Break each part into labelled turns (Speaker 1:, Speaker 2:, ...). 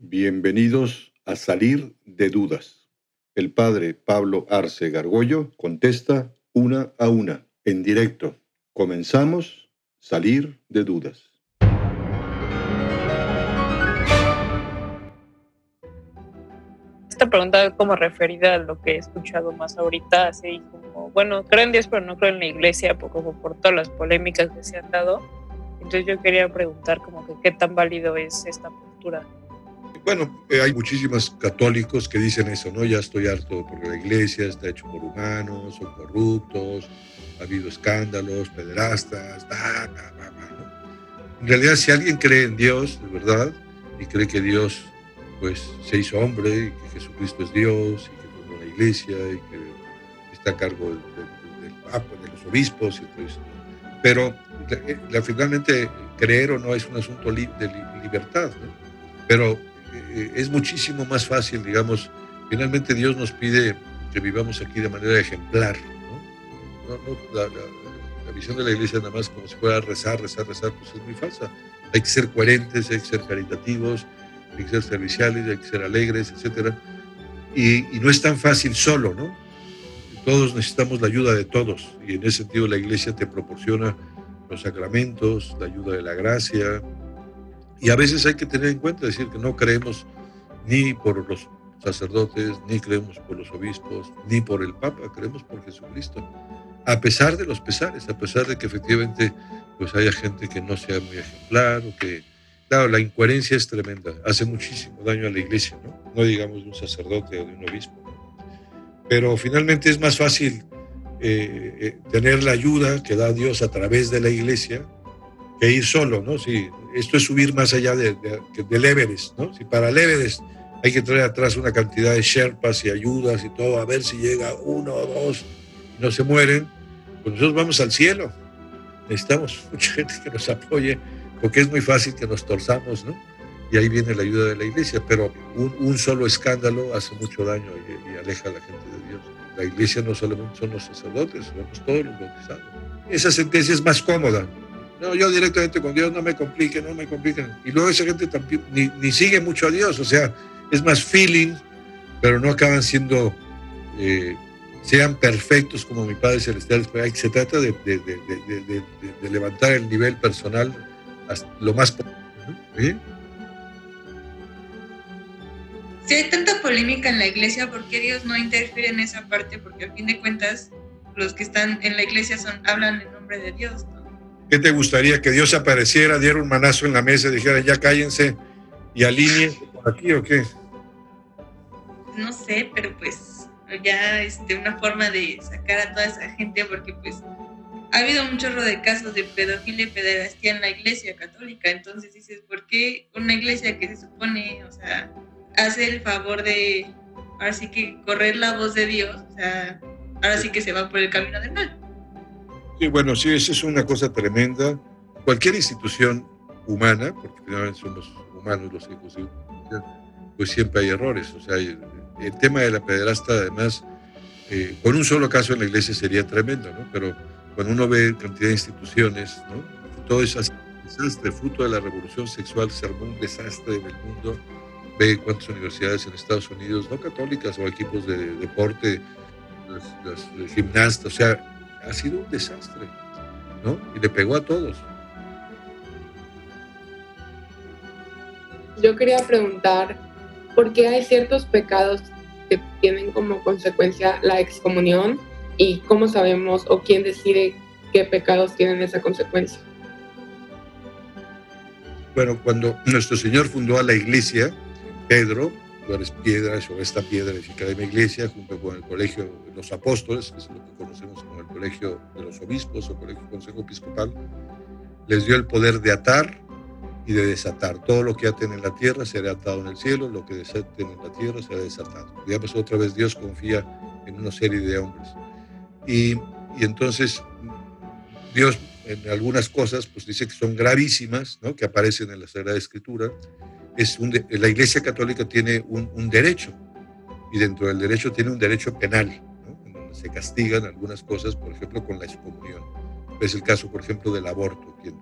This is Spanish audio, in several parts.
Speaker 1: Bienvenidos a Salir de Dudas. El padre Pablo Arce Gargollo contesta una a una, en directo. Comenzamos Salir de Dudas.
Speaker 2: Esta pregunta como referida a lo que he escuchado más ahorita, así como, bueno, creo en Dios, pero no creo en la iglesia, como por todas las polémicas que se han dado. Entonces yo quería preguntar como que qué tan válido es esta postura.
Speaker 3: Bueno, eh, hay muchísimos católicos que dicen eso, ¿no? Ya estoy harto porque la iglesia está hecho por humanos, son corruptos, ha habido escándalos, pederastas, ¿no? En realidad, si alguien cree en Dios, de verdad, y cree que Dios pues se hizo hombre, y que Jesucristo es Dios, y que fundó la iglesia, y que está a cargo del, del, Papa, de los obispos, y todo eso. Pero la, finalmente creer o no es un asunto de libertad, ¿no? Pero eh, es muchísimo más fácil, digamos, finalmente Dios nos pide que vivamos aquí de manera ejemplar. la, visión de la iglesia nada más como si fuera rezar, rezar, rezar, pues es muy falsa. Hay que ser coherentes, hay que ser caritativos, hay que ser serviciales, hay que ser alegres, etc. Y, y no es tan fácil solo, ¿no? Todos necesitamos la ayuda de todos y en ese sentido la iglesia te proporciona los sacramentos, la ayuda de la gracia, y a veces hay que tener en cuenta, decir que no creemos ni por los sacerdotes, ni creemos por los obispos, ni por el Papa, creemos por Jesucristo. A pesar de los pesares, a pesar de que efectivamente pues haya gente que no sea muy ejemplar o que, claro, la incoherencia es tremenda, hace muchísimo daño a la iglesia, ¿no? No digamos de un sacerdote o de un obispo. Pero finalmente es más fácil eh, eh, tener la ayuda que da Dios a través de la iglesia que ir solo, ¿no? Sí, esto es subir más allá de, de, del Everest, ¿no? Si para el Everest hay que traer atrás una cantidad de sherpas y ayudas y todo, a ver si llega uno o dos, no se mueren, pues nosotros vamos al cielo. Necesitamos mucha gente que nos apoye, porque es muy fácil que nos torzamos, ¿no? Y ahí viene la ayuda de la iglesia, pero un, un solo escándalo hace mucho daño y, y, aleja a la gente de Dios. La iglesia no solamente son los sacerdotes, somos todos los bautizados. Esa sentencia es más cómoda, no, yo directamente con Dios no me complique, no me compliquen. Y luego esa gente también ni, ni, sigue mucho a Dios, o sea, es más feeling, pero no acaban siendo, eh, sean perfectos como mi Padre Celestial. Se trata de, de, de, de levantar el nivel personal hasta lo más
Speaker 4: ¿Sí? Si hay tanta polémica en la iglesia, ¿por qué Dios no interfiere en esa parte? Porque a fin de cuentas, los que están en la iglesia son, hablan en nombre de Dios, ¿no?
Speaker 3: ¿Qué te gustaría? ¿Que Dios apareciera, diera un manazo en la mesa y dijera, ya cállense y alineen por aquí o qué?
Speaker 4: No sé, pero pues ya este, una forma de sacar a toda esa gente, porque pues ha habido un chorro de casos de pedofilia y pederastía en la iglesia católica. Entonces dices, ¿por qué una iglesia que se supone, o sea, hace el favor de, ahora sí que correr la voz de Dios, o sea, ahora sí que se va por el camino del mal?
Speaker 3: Sí, bueno, sí, eso es una cosa tremenda. Cualquier institución humana, porque finalmente somos humanos los hijos de pues siempre hay errores. O sea, el, tema de la pederasta, además, eh, con un solo caso en la iglesia sería tremendo, ¿no? Pero cuando uno ve cantidad de instituciones, ¿no? Todo es desastre, fruto de la revolución sexual, se armó un desastre en el mundo. Ve cuántas universidades en Estados Unidos, no católicas o equipos de deporte, las, las gimnastas, o sea, ha sido un desastre, ¿no? Y le pegó a todos.
Speaker 5: Yo quería preguntar, ¿por qué hay ciertos pecados que tienen como consecuencia la excomunión y cómo sabemos o quién decide qué pecados tienen esa consecuencia?
Speaker 3: Bueno, cuando nuestro Señor fundó a la iglesia, Pedro, tú eres piedra, sobre esta piedra edificaré mi iglesia, junto con el colegio de los apóstoles, que es lo que conocemos colegio de los obispos o colegio consejo episcopal, les dio el poder de atar y de desatar. Todo lo que aten en la tierra será atado en el cielo, lo que desaten en la tierra será desatado. Digamos, otra vez Dios confía en una serie de hombres. Y, y entonces Dios en algunas cosas pues dice que son gravísimas, ¿no? que aparecen en la Sagrada Escritura, es un de, la Iglesia Católica tiene un, un, derecho y dentro del derecho tiene un derecho penal, se castigan algunas cosas, por ejemplo, con la excomunión. Es el caso, por ejemplo, del aborto. Quien,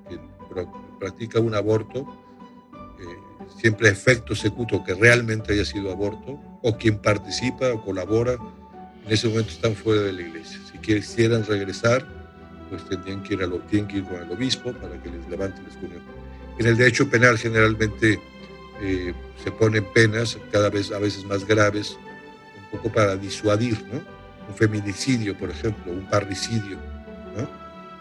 Speaker 3: practica un aborto, eh, siempre efecto secuto que realmente haya sido aborto, o quien participa o colabora, en ese momento están fuera de la iglesia. Si quisieran regresar, pues tendrían que ir, a lo, tienen con el obispo para que les levante la excomunión. En el derecho penal generalmente eh, se ponen penas cada vez a veces más graves, un poco para disuadir, ¿no? Un feminicidio, por ejemplo, un parricidio.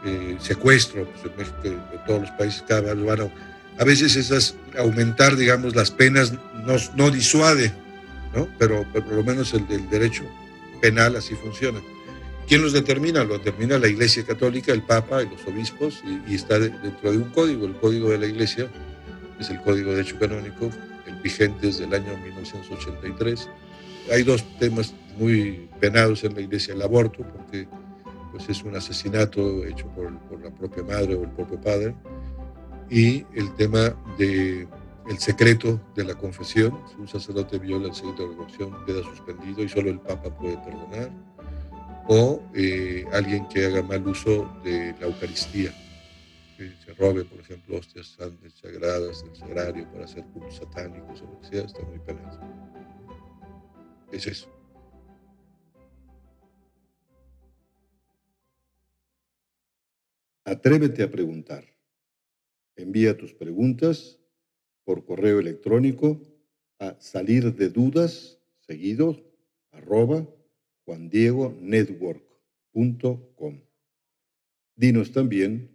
Speaker 3: Eh, secuestro, pues en México, todos los países cada vez van a, a veces esas, aumentar, digamos, las penas no, no disuade, ¿no? Pero, por lo menos el, el derecho penal así funciona. ¿Quién los determina? Lo determina la Iglesia Católica, el Papa y los obispos, y está dentro de un código, el código de la Iglesia, es el Código de Derecho Canónico, el vigente desde el año 1983. Hay dos temas muy penados en la Iglesia, el aborto, porque pues, es un asesinato hecho por, la propia madre o el propio padre, y el tema de el secreto de la confesión, si un sacerdote viola el secreto de la confesión, queda suspendido y solo el Papa puede perdonar, o eh, alguien que haga mal uso de la Eucaristía, robe, por ejemplo, hostias sagradas del sagrario para hacer cultos satánicos o lo que sea, está muy penado. Es eso.
Speaker 1: Atrévete a preguntar. Envía tus preguntas por correo electrónico a salir de dudas seguido arroba juandiegonetwork.com. Dinos también